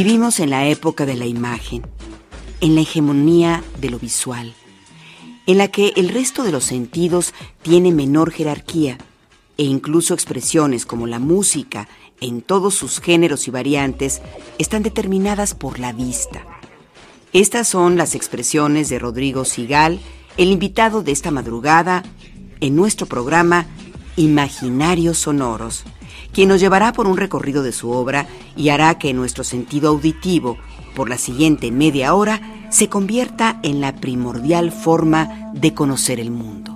Vivimos en la época de la imagen, en la hegemonía de lo visual, en la que el resto de los sentidos tiene menor jerarquía e incluso expresiones como la música en todos sus géneros y variantes están determinadas por la vista. Estas son las expresiones de Rodrigo Sigal, el invitado de esta madrugada en nuestro programa Imaginarios Sonoros quien nos llevará por un recorrido de su obra y hará que nuestro sentido auditivo, por la siguiente media hora, se convierta en la primordial forma de conocer el mundo.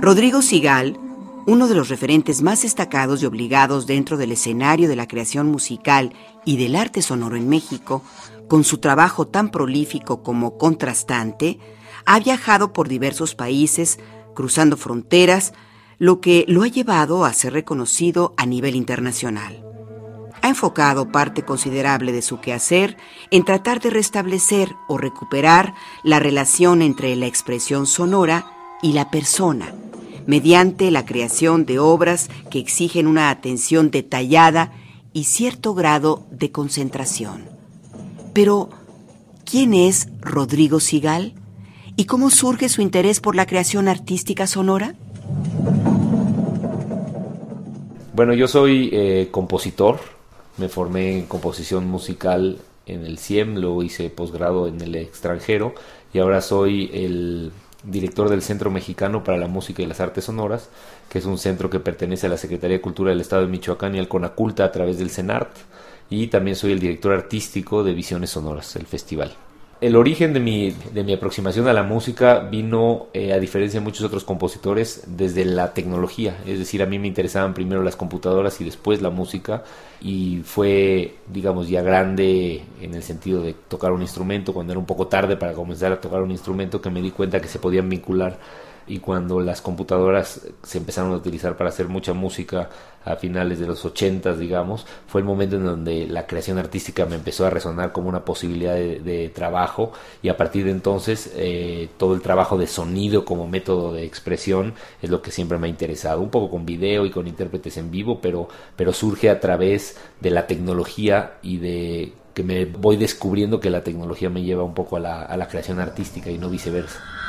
Rodrigo Sigal, uno de los referentes más destacados y obligados dentro del escenario de la creación musical y del arte sonoro en México, con su trabajo tan prolífico como contrastante, ha viajado por diversos países, cruzando fronteras, lo que lo ha llevado a ser reconocido a nivel internacional. Ha enfocado parte considerable de su quehacer en tratar de restablecer o recuperar la relación entre la expresión sonora y la persona, mediante la creación de obras que exigen una atención detallada y cierto grado de concentración. Pero, ¿quién es Rodrigo Sigal? ¿Y cómo surge su interés por la creación artística sonora? Bueno, yo soy eh, compositor, me formé en composición musical en el CIEM, luego hice posgrado en el extranjero y ahora soy el director del Centro Mexicano para la Música y las Artes Sonoras, que es un centro que pertenece a la Secretaría de Cultura del Estado de Michoacán y al CONACULTA a través del CENART, y también soy el director artístico de Visiones Sonoras, el festival el origen de mi, de mi aproximación a la música vino, eh, a diferencia de muchos otros compositores, desde la tecnología. Es decir, a mí me interesaban primero las computadoras y después la música. Y fue, digamos, ya grande en el sentido de tocar un instrumento, cuando era un poco tarde para comenzar a tocar un instrumento, que me di cuenta que se podían vincular y cuando las computadoras se empezaron a utilizar para hacer mucha música a finales de los 80, digamos, fue el momento en donde la creación artística me empezó a resonar como una posibilidad de, trabajo y a partir de entonces eh, todo el trabajo de sonido como método de expresión es lo que siempre me ha interesado, un poco con video y con intérpretes en vivo, pero, pero surge a través de la tecnología y de que me voy descubriendo que la tecnología me lleva un poco a la, a la creación artística y no viceversa.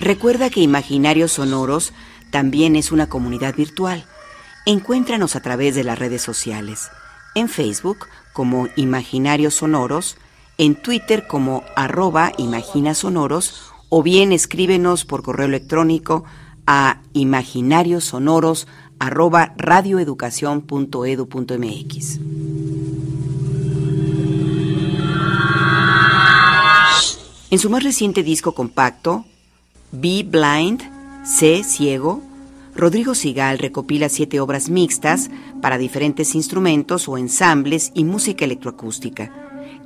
Recuerda que Imaginarios Sonoros también es una comunidad virtual. Encuéntranos a través de las redes sociales. En Facebook como Imaginarios Sonoros, en Twitter como arroba imaginasonoros o bien escríbenos por correo electrónico a imaginariosonoros arroba radioeducación.edu.mx. En su más reciente disco compacto, Be Blind, Sé Ciego, Rodrigo Sigal recopila siete obras mixtas para diferentes instrumentos o ensambles y música electroacústica,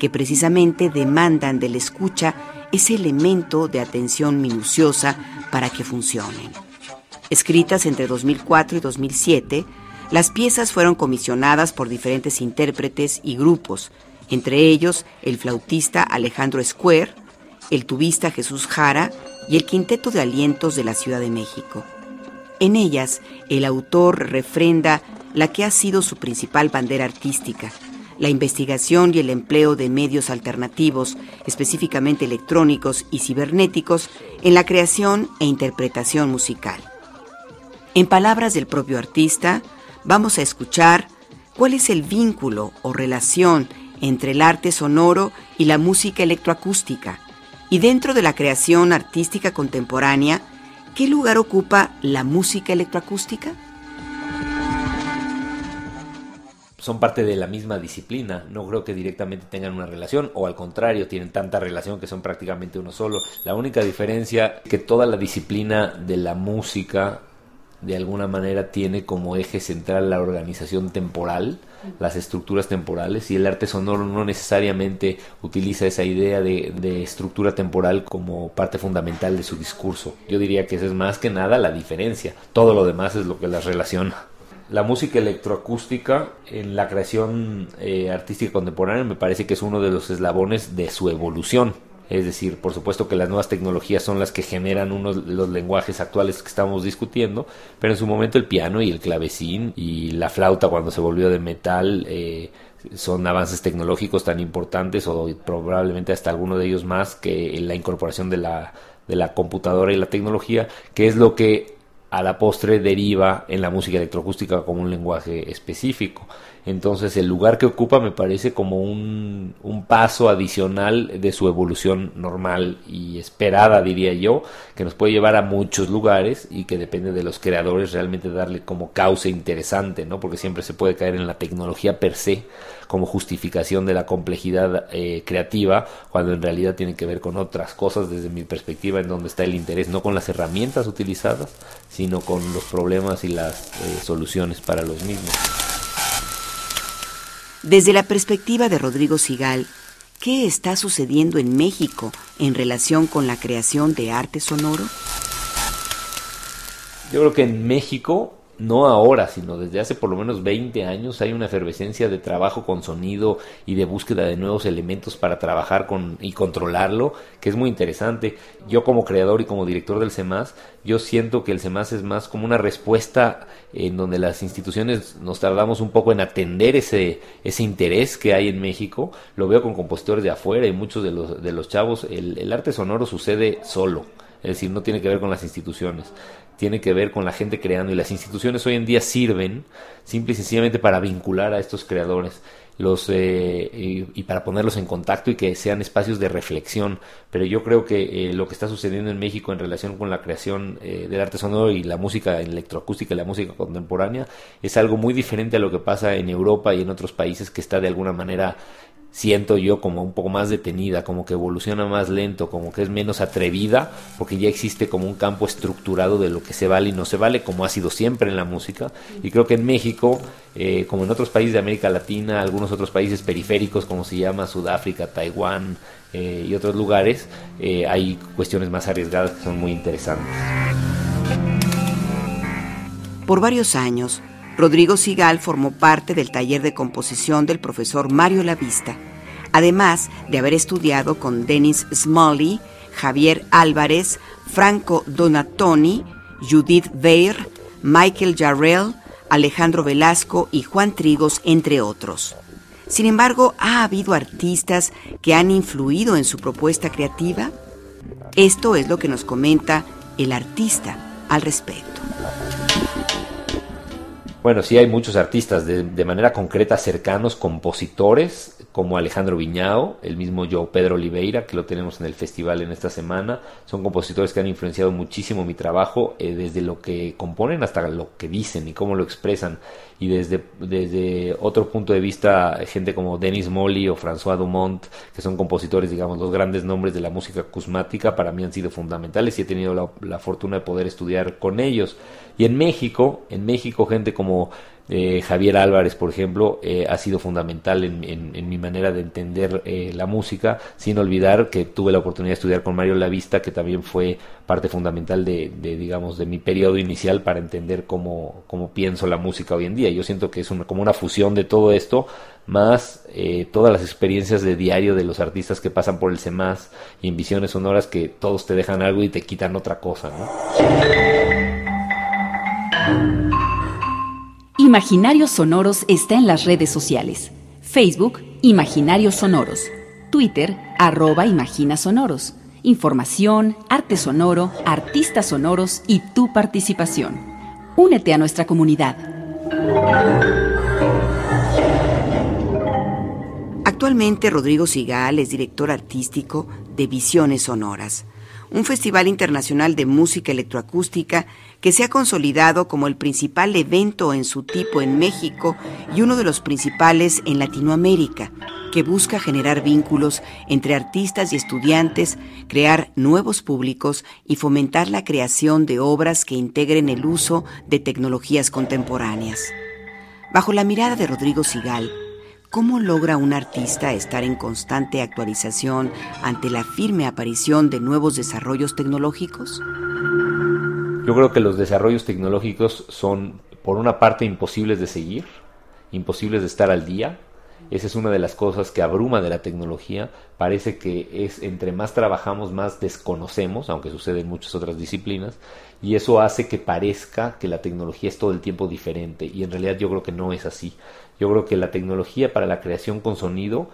que precisamente demandan de la escucha ese elemento de atención minuciosa para que funcionen. Escritas entre 2004 y 2007, las piezas fueron comisionadas por diferentes intérpretes y grupos, entre ellos el flautista Alejandro Square, el tubista Jesús Jara y el Quinteto de Alientos de la Ciudad de México. En ellas, el autor refrenda la que ha sido su principal bandera artística, la investigación y el empleo de medios alternativos, específicamente electrónicos y cibernéticos, en la creación e interpretación musical. En palabras del propio artista, vamos a escuchar cuál es el vínculo o relación entre el arte sonoro y la música electroacústica, y dentro de la creación artística contemporánea, ¿qué lugar ocupa la música electroacústica? son parte de la misma disciplina. No creo que directamente tengan una relación o al contrario, tienen tanta relación que son prácticamente uno solo. La única diferencia es que toda la disciplina de la música de alguna manera tiene como eje central la organización temporal, las estructuras temporales y el arte sonoro no necesariamente utiliza esa idea de, estructura temporal como parte fundamental de su discurso. Yo diría que esa es más que nada la diferencia. Todo lo demás es lo que las relaciona la música electroacústica en la creación eh, artística contemporánea me parece que es uno de los eslabones de su evolución. Es decir, por supuesto que las nuevas tecnologías son las que generan unos los lenguajes actuales que estamos discutiendo, pero en su momento el piano y el clavecín y la flauta cuando se volvió de metal eh, son avances tecnológicos tan importantes o probablemente hasta alguno de ellos más que la incorporación de la, de la computadora y la tecnología, que es lo que a la postre deriva en la música electroacústica como un lenguaje específico. Entonces el lugar que ocupa me parece como un, un, paso adicional de su evolución normal y esperada, diría yo, que nos puede llevar a muchos lugares y que depende de los creadores realmente darle como causa interesante, ¿no? Porque siempre se puede caer en la tecnología per se como justificación de la complejidad eh, creativa, cuando en realidad tiene que ver con otras cosas desde mi perspectiva en donde está el interés, no con las herramientas utilizadas, sino con los problemas y las eh, soluciones para los mismos. Desde la perspectiva de Rodrigo Sigal, ¿qué está sucediendo en México en relación con la creación de arte sonoro? Yo creo que en México no ahora, sino desde hace por lo menos 20 años hay una efervescencia de trabajo con sonido y de búsqueda de nuevos elementos para trabajar con y controlarlo, que es muy interesante. Yo como creador y como director del CEMAS, yo siento que el CEMAS es más como una respuesta en donde las instituciones nos tardamos un poco en atender ese, ese interés que hay en México. Lo veo con compositores de afuera y muchos de los, de los chavos. El, el arte sonoro sucede solo. Es decir, no tiene que ver con las instituciones tiene que ver con la gente creando y las instituciones hoy en día sirven simple y sencillamente para vincular a estos creadores los eh, y, para ponerlos en contacto y que sean espacios de reflexión. Pero yo creo que eh, lo que está sucediendo en México en relación con la creación eh, del arte sonoro y la música electroacústica y la música contemporánea es algo muy diferente a lo que pasa en Europa y en otros países que está de alguna manera siento yo como un poco más detenida, como que evoluciona más lento, como que es menos atrevida, porque ya existe como un campo estructurado de lo que se vale y no se vale, como ha sido siempre en la música. Y creo que en México, eh, como en otros países de América Latina, algunos otros países periféricos, como se llama Sudáfrica, Taiwán eh, y otros lugares, eh, hay cuestiones más arriesgadas que son muy interesantes. Por varios años, Rodrigo Sigal formó parte del taller de composición del profesor Mario Lavista, además de haber estudiado con Dennis Smalley, Javier Álvarez, Franco Donatoni, Judith Weir, Michael Jarrell, Alejandro Velasco y Juan Trigos, entre otros. Sin embargo, ¿ha habido artistas que han influido en su propuesta creativa? Esto es lo que nos comenta el artista al respecto. Bueno, sí hay muchos artistas de, de, manera concreta cercanos, compositores como Alejandro Viñao, el mismo yo Pedro Oliveira, que lo tenemos en el festival en esta semana. Son compositores que han influenciado muchísimo mi trabajo, eh, desde lo que componen hasta lo que dicen y cómo lo expresan. Y desde, desde otro punto de vista, gente como Denis Molly o François Dumont, que son compositores, digamos, los grandes nombres de la música acusmática, para mí han sido fundamentales y he tenido la, la fortuna de poder estudiar con ellos. Y en México, en México, gente como eh, Javier Álvarez, por ejemplo, eh, ha sido fundamental en, mi manera de entender eh, la música, sin olvidar que tuve la oportunidad de estudiar con Mario Lavista, que también fue parte fundamental de, digamos, de mi periodo inicial para entender cómo, cómo, pienso la música hoy en día. Yo siento que es como una fusión de todo esto, más todas las experiencias de diario de los artistas que pasan por el CEMAS y en visiones sonoras que todos te dejan algo y te quitan otra cosa, Imaginarios Sonoros está en las redes sociales. Facebook, Imaginarios Sonoros. Twitter, arroba Imagina Sonoros. Información, arte sonoro, artistas sonoros y tu participación. Únete a nuestra comunidad. Actualmente Rodrigo Sigal es director artístico de Visiones Sonoras un festival internacional de música electroacústica que se ha consolidado como el principal evento en su tipo en México y uno de los principales en Latinoamérica, que busca generar vínculos entre artistas y estudiantes, crear nuevos públicos y fomentar la creación de obras que integren el uso de tecnologías contemporáneas. Bajo la mirada de Rodrigo Sigal, ¿Cómo logra un artista estar en constante actualización ante la firme aparición de nuevos desarrollos tecnológicos? Yo creo que los desarrollos tecnológicos son, por una parte, imposibles de seguir, imposibles de estar al día. Esa es una de las cosas que abruma de la tecnología. Parece que es entre más trabajamos, más desconocemos, aunque sucede en muchas otras disciplinas, y eso hace que parezca que la tecnología es todo el tiempo diferente, y en realidad yo creo que no es así. Yo creo que la tecnología para la creación con sonido,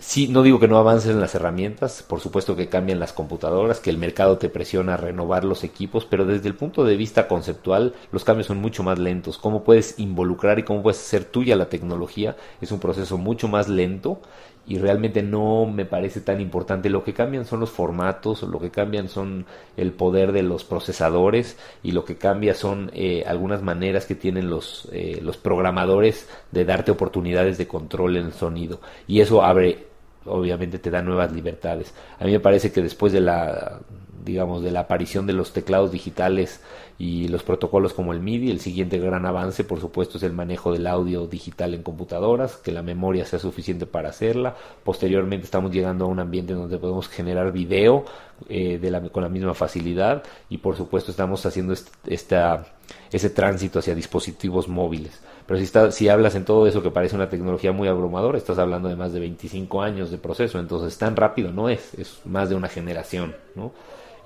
sí, no digo que no avancen las herramientas, por supuesto que cambian las computadoras, que el mercado te presiona a renovar los equipos, pero desde el punto de vista conceptual los cambios son mucho más lentos. Cómo puedes involucrar y cómo puedes hacer tuya la tecnología es un proceso mucho más lento y realmente no me parece tan importante. Lo que cambian son los formatos, lo que cambian son el poder de los procesadores y lo que cambia son eh, algunas maneras que tienen los, eh, los programadores de darte oportunidades de control en el sonido. Y eso abre, obviamente te da nuevas libertades. A mí me parece que después de la digamos, de la aparición de los teclados digitales y los protocolos como el MIDI. El siguiente gran avance, por supuesto, es el manejo del audio digital en computadoras, que la memoria sea suficiente para hacerla. Posteriormente estamos llegando a un ambiente donde podemos generar video eh, con la misma facilidad y, por supuesto, estamos haciendo esta, ese tránsito hacia dispositivos móviles. Pero si, está, si hablas en todo eso que parece una tecnología muy abrumadora, estás hablando de más de 25 años de proceso, entonces tan rápido no es, es más de una generación, ¿no?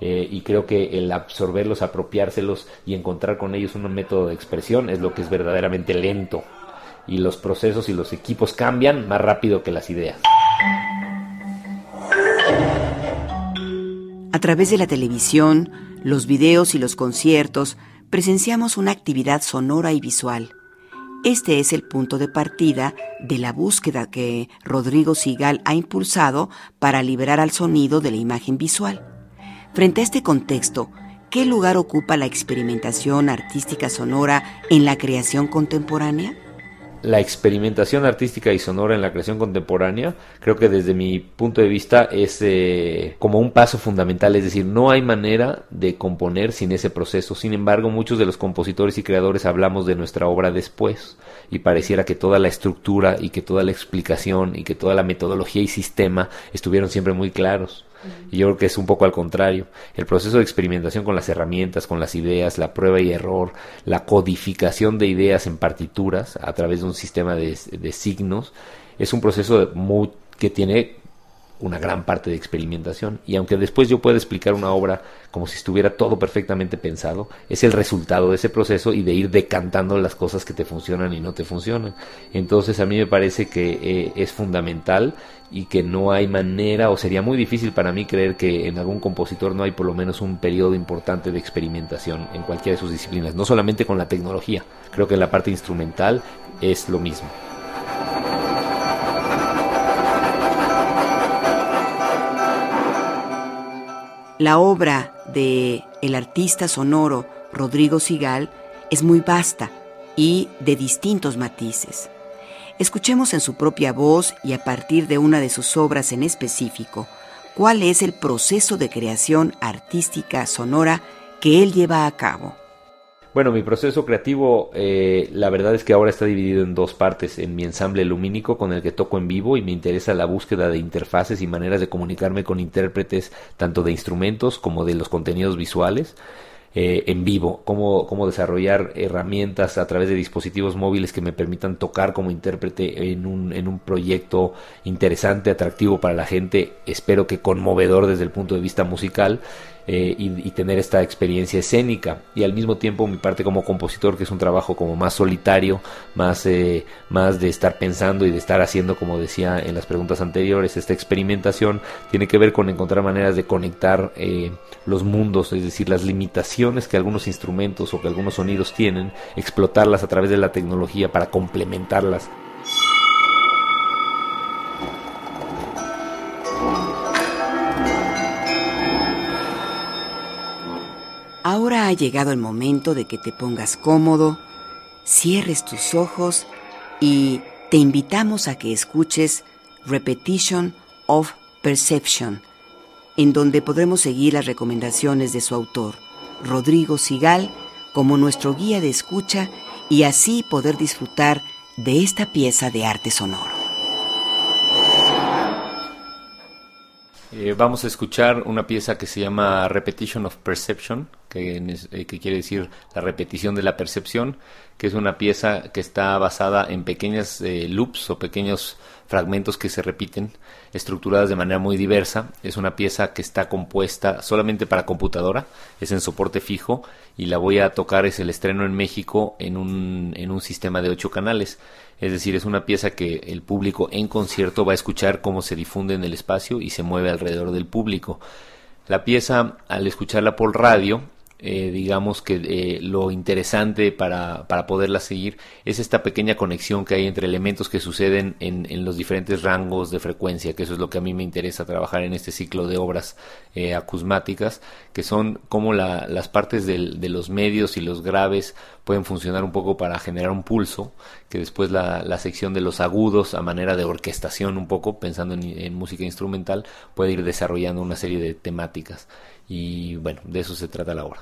Eh, y creo que el absorberlos, apropiárselos y encontrar con ellos un método de expresión es lo que es verdaderamente lento. Y los procesos y los equipos cambian más rápido que las ideas. A través de la televisión, los videos y los conciertos, presenciamos una actividad sonora y visual. Este es el punto de partida de la búsqueda que Rodrigo Sigal ha impulsado para liberar al sonido de la imagen visual. Frente a este contexto, ¿qué lugar ocupa la experimentación artística sonora en la creación contemporánea? La experimentación artística y sonora en la creación contemporánea, creo que desde mi punto de vista es eh, como un paso fundamental, es decir, no hay manera de componer sin ese proceso. Sin embargo, muchos de los compositores y creadores hablamos de nuestra obra después y pareciera que toda la estructura y que toda la explicación y que toda la metodología y sistema estuvieron siempre muy claros. Y yo creo que es un poco al contrario. El proceso de experimentación con las herramientas, con las ideas, la prueba y error, la codificación de ideas en partituras a través de un sistema de, signos, es un proceso muy, que tiene una gran parte de experimentación y aunque después yo pueda explicar una obra como si estuviera todo perfectamente pensado, es el resultado de ese proceso y de ir decantando las cosas que te funcionan y no te funcionan. Entonces a mí me parece que eh, es fundamental y que no hay manera o sería muy difícil para mí creer que en algún compositor no hay por lo menos un periodo importante de experimentación en cualquiera de sus disciplinas, no solamente con la tecnología, creo que en la parte instrumental es lo mismo. La obra de el artista sonoro Rodrigo Sigal es muy vasta y de distintos matices. Escuchemos en su propia voz y a partir de una de sus obras en específico, cuál es el proceso de creación artística sonora que él lleva a cabo. Bueno, mi proceso creativo, eh, la verdad es que ahora está dividido en dos partes. En mi ensamble lumínico con el que toco en vivo y me interesa la búsqueda de interfaces y maneras de comunicarme con intérpretes tanto de instrumentos como de los contenidos visuales. Eh, en vivo, cómo, cómo desarrollar herramientas a través de dispositivos móviles que me permitan tocar como intérprete en un, en un proyecto interesante, atractivo para la gente, espero que conmovedor desde el punto de vista musical eh, y, tener esta experiencia escénica. Y al mismo tiempo mi parte como compositor que es un trabajo como más solitario más eh, más de estar pensando y de estar haciendo como decía en las preguntas anteriores esta experimentación tiene que ver con encontrar maneras de conectar eh, los mundos es decir las limitaciones que algunos instrumentos o que algunos sonidos tienen explotarlas a través de la tecnología para complementarlas Ahora ha llegado el momento de que te pongas cómodo, cierres tus ojos y te invitamos a que escuches Repetition of Perception, en donde podremos seguir las recomendaciones de su autor, Rodrigo Sigal, como nuestro guía de escucha y así poder disfrutar de esta pieza de arte sonoro. Eh, vamos a escuchar una pieza que se llama Repetition of Perception, que, eh, que, quiere decir la repetición de la percepción, que es una pieza que está basada en pequeñas eh, loops o pequeños fragmentos que se repiten, estructuradas de manera muy diversa. Es una pieza que está compuesta solamente para computadora, es en soporte fijo y la voy a tocar, es el estreno en México en un, en un sistema de ocho canales. Es decir, es una pieza que el público en concierto va a escuchar cómo se difunde en el espacio y se mueve alrededor del público. La pieza, al escucharla por radio, eh, digamos que eh, lo interesante para, para, poderla seguir es esta pequeña conexión que hay entre elementos que suceden en, en, los diferentes rangos de frecuencia, que eso es lo que a mí me interesa trabajar en este ciclo de obras eh, acusmáticas, que son como la, las partes del, de los medios y los graves pueden funcionar un poco para generar un pulso, que después la, la sección de los agudos a manera de orquestación un poco, pensando en, en música instrumental, puede ir desarrollando una serie de temáticas. Y bueno, de eso se trata la obra.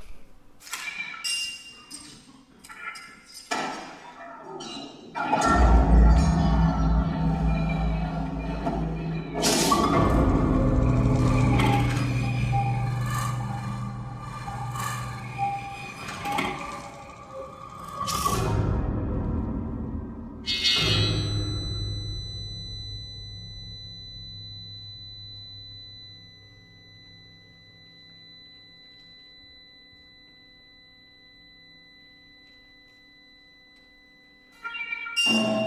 Thanks.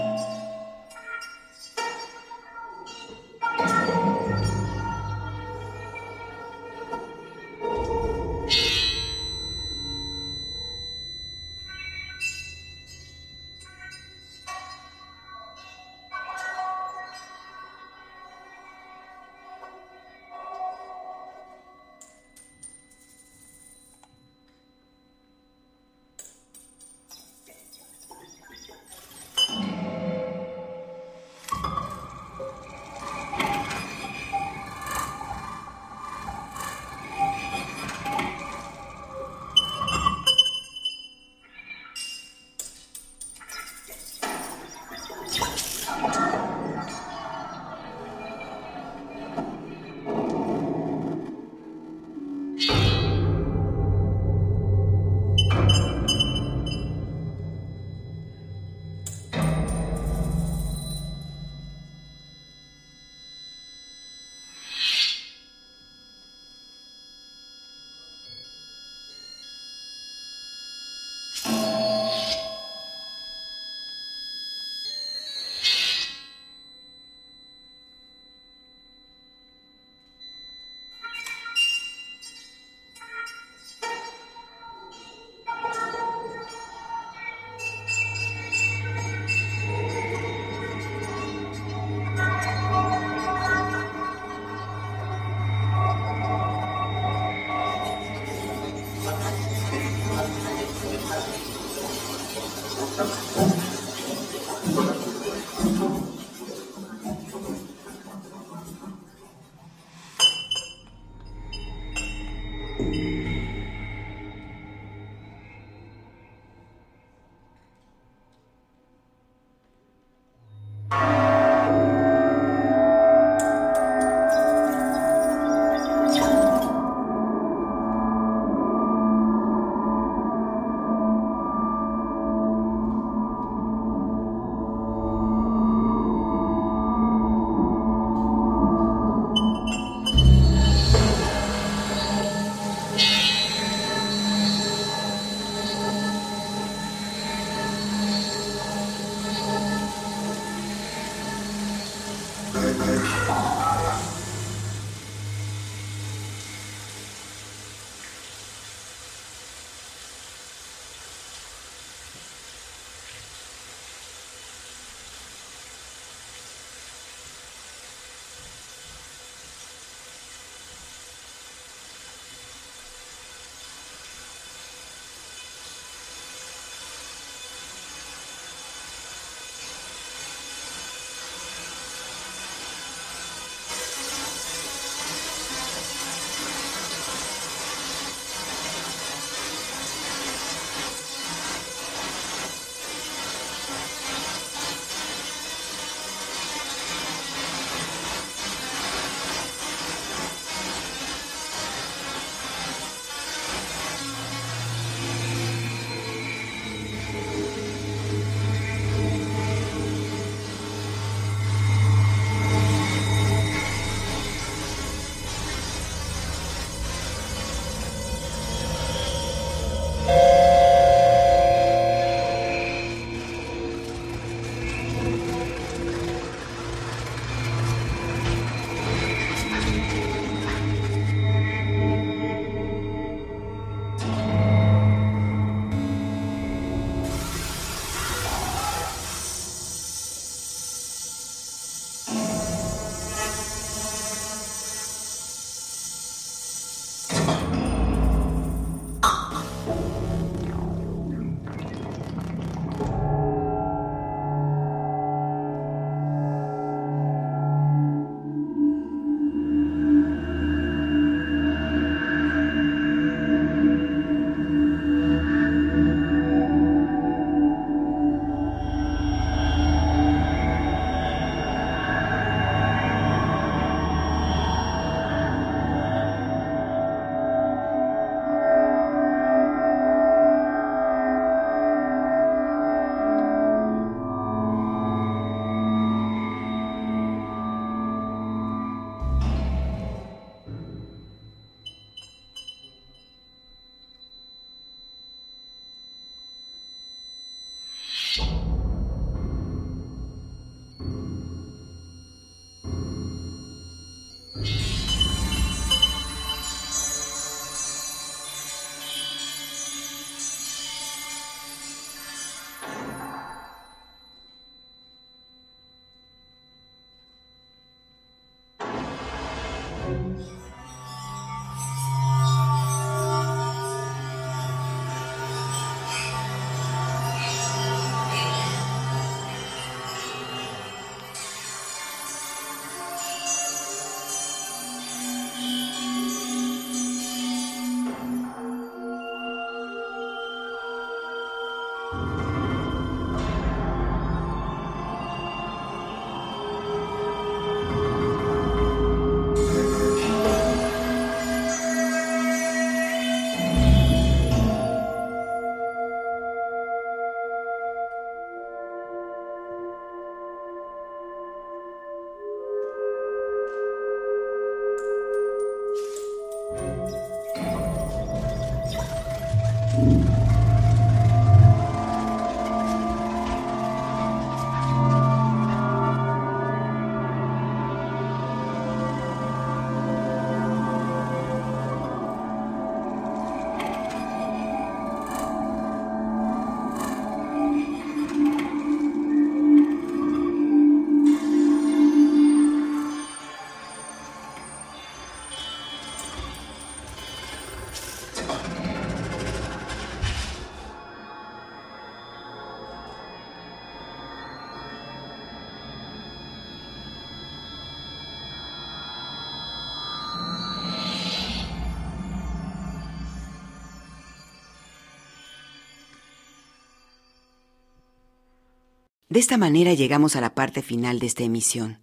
De esta manera llegamos a la parte final de esta emisión.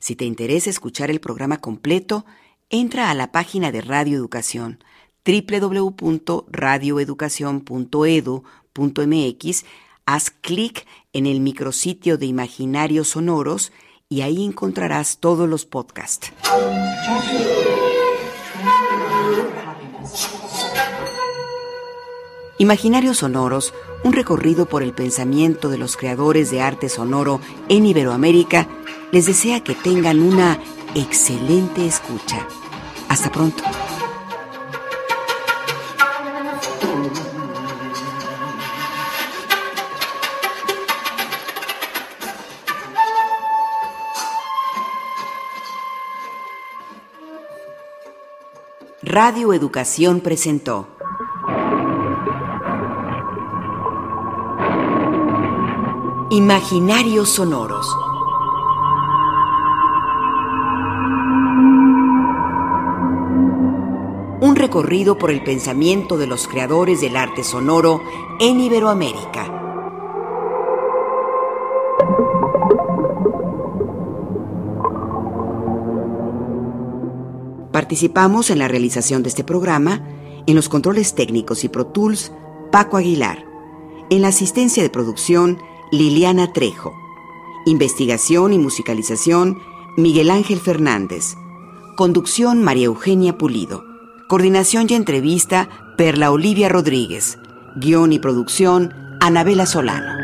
Si te interesa escuchar el programa completo, entra a la página de Radio Educación www.radioeducacion.edu.mx, haz clic en el micrositio de Imaginarios Sonoros y ahí encontrarás todos los podcasts. Imaginarios Sonoros, un recorrido por el pensamiento de los creadores de arte sonoro en Iberoamérica, les desea que tengan una excelente escucha. Hasta pronto. Radio Educación presentó Imaginarios Sonoros. Un recorrido por el pensamiento de los creadores del arte sonoro en Iberoamérica. Participamos en la realización de este programa en los controles técnicos y Pro Tools Paco Aguilar, en la asistencia de producción Liliana Trejo. Investigación y musicalización, Miguel Ángel Fernández. Conducción, María Eugenia Pulido. Coordinación y entrevista, Perla Olivia Rodríguez. Guión y producción, Anabela Solano.